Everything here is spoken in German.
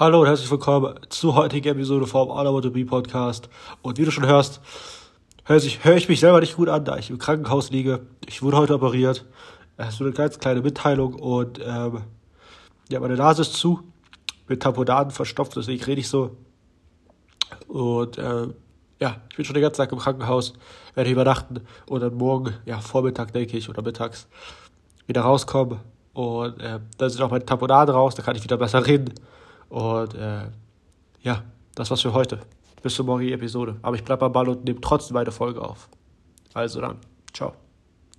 Hallo und herzlich willkommen zur heutigen Episode vom All About to Be Podcast. Und wie du schon hörst, höre ich, hör ich mich selber nicht gut an, da ich im Krankenhaus liege. Ich wurde heute operiert. Es ist eine ganz kleine Mitteilung und ähm, ja, meine Nase ist zu, mit Tamponaden verstopft, deswegen rede ich so. Und äh, ja, ich bin schon den ganzen Tag im Krankenhaus, werde übernachten und dann morgen, ja, Vormittag denke ich, oder mittags wieder rauskommen. Und äh, dann sind auch meine Tamponaden raus, da kann ich wieder besser reden. Und äh, ja, das war's für heute. Bis zur morgigen Episode. Aber ich bleibe am Ball und nehme trotzdem meine Folge auf. Also dann, ciao.